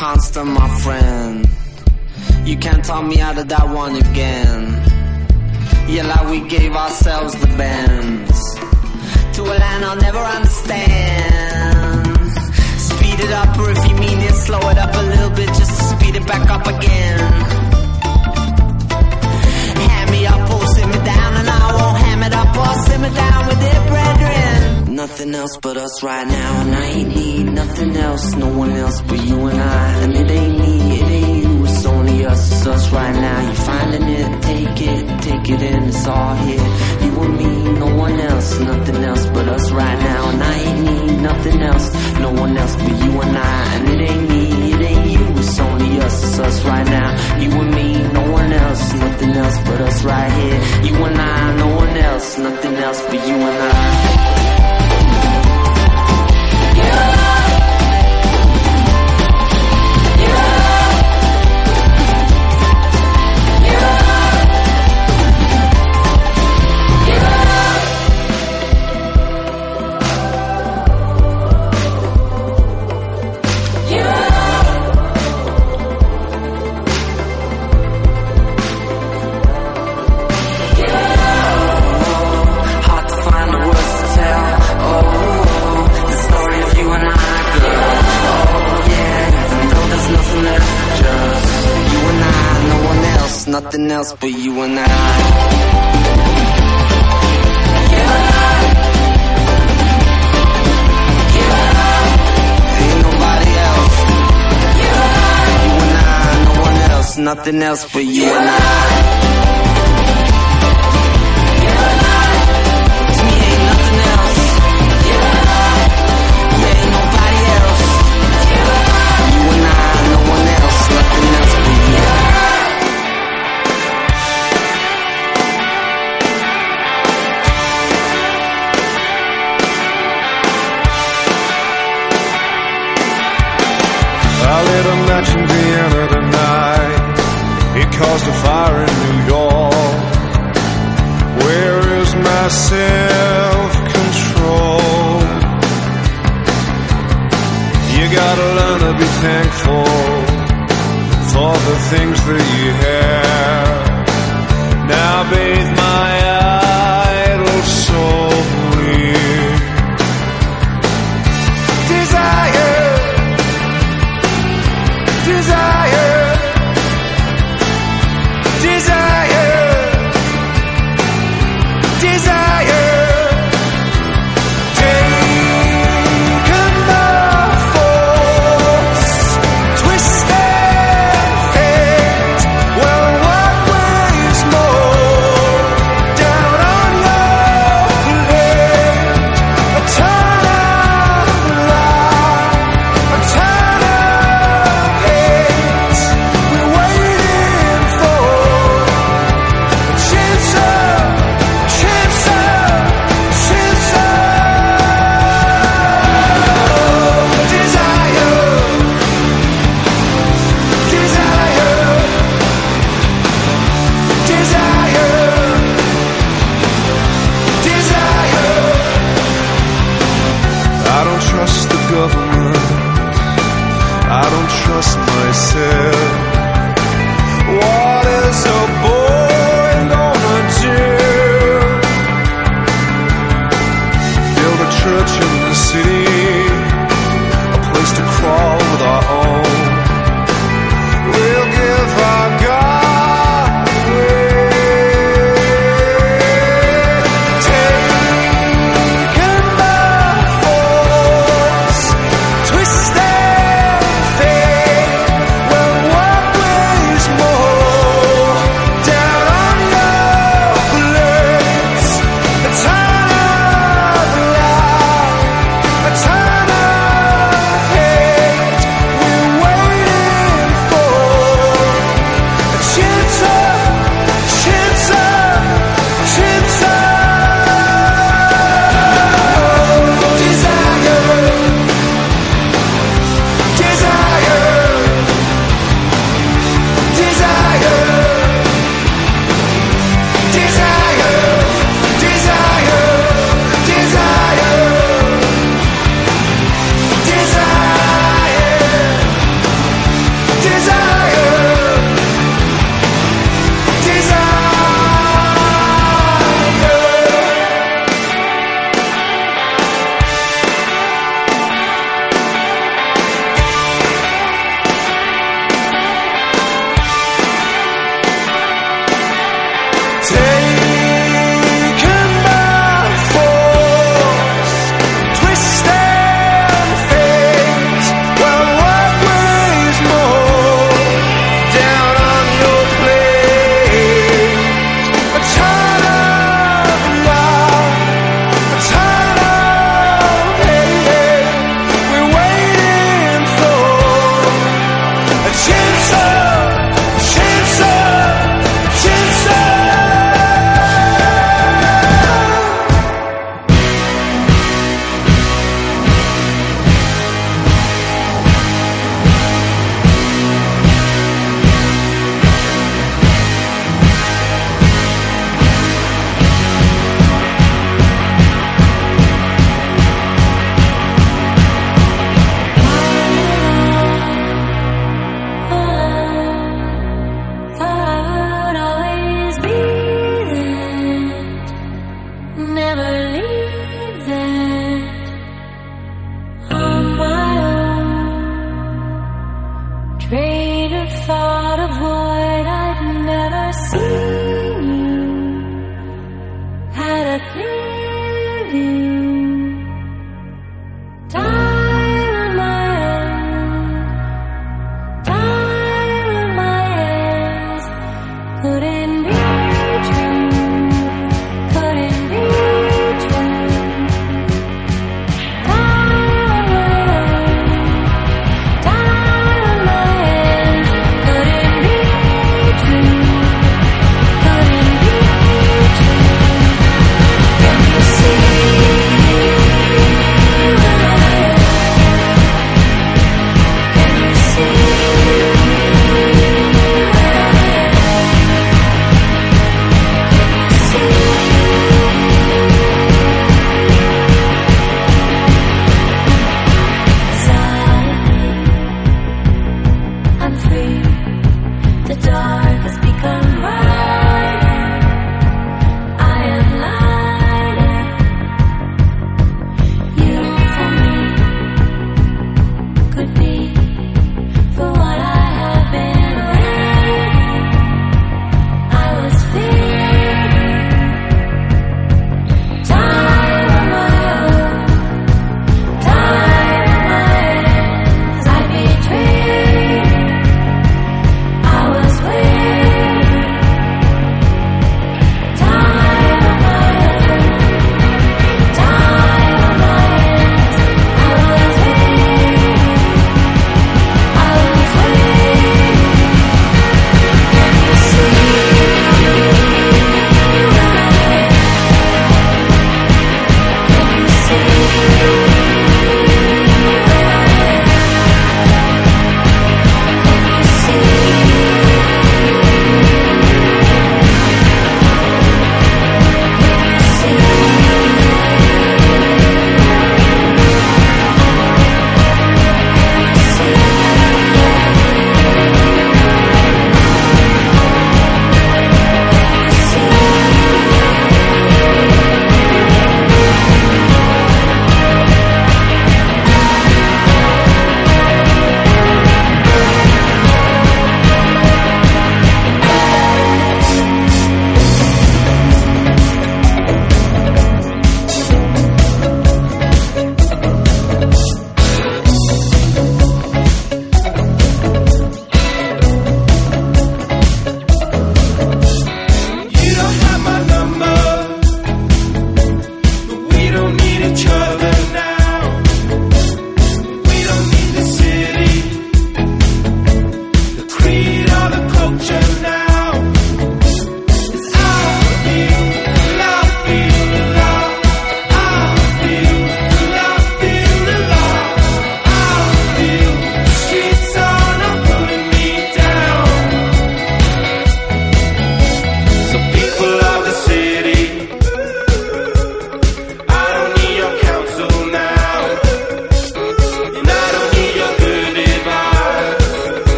constant, my friend. You can't talk me out of that one again. Yeah, like we gave ourselves the bends to a land I'll never understand. Speed it up, or if you mean it, slow it up a little bit just to speed it back up again. Hand me up or sit me down, and I won't ham it up or sit me down with it, brethren. Nothing else but us right now, and I ain't need nothing else, no one else but you and I. And it ain't me, it ain't you, it's only us, it's us right now. You're finding it, take it, take it in, it's all here. You and me, no one else, nothing else but us right now. And I ain't need nothing else, no one else but you and I. And it ain't me, it ain't you, it's only us, it's us right now. You and me, no one else, nothing else but us right here. You and I, no one else, nothing else but you and I. nothing else but you and I. Ain't nobody else. You and I, no one else, nothing else but you and I. caused a fire in New York. Where is my self control? You gotta learn to be thankful for the things that you have.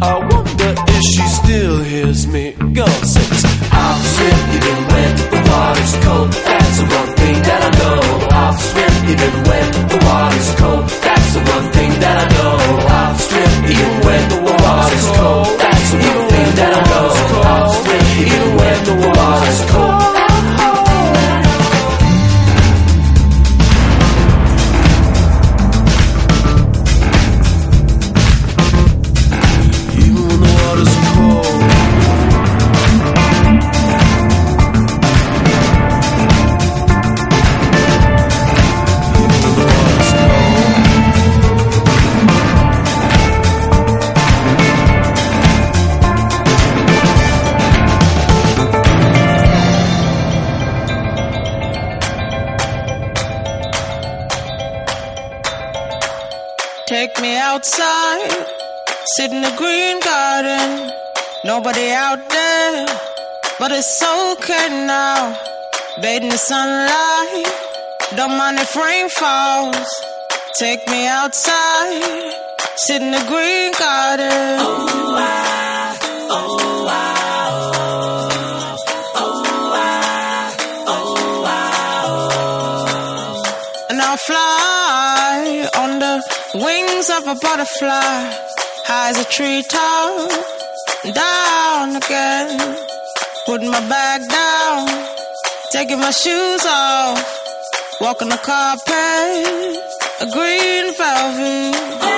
I wonder if she still hears me. Go sings. I'll swim even when the water's cold. That's the one thing that I know. I'll swim even when the water's cold. That's the one thing that I know. I'll swim even when the water's cold. That's the one thing that I know. I'll swim even when the water's cold. But it's okay now. Bathe the sunlight, don't mind if rain falls. Take me outside, sit in the green garden. Oh, I, oh, I, fly on the wings of a butterfly, high as a treetop, down again. Put my bag down, taking my shoes off, walking the carpet, a green velvet.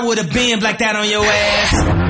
I would've been blacked out on your ass.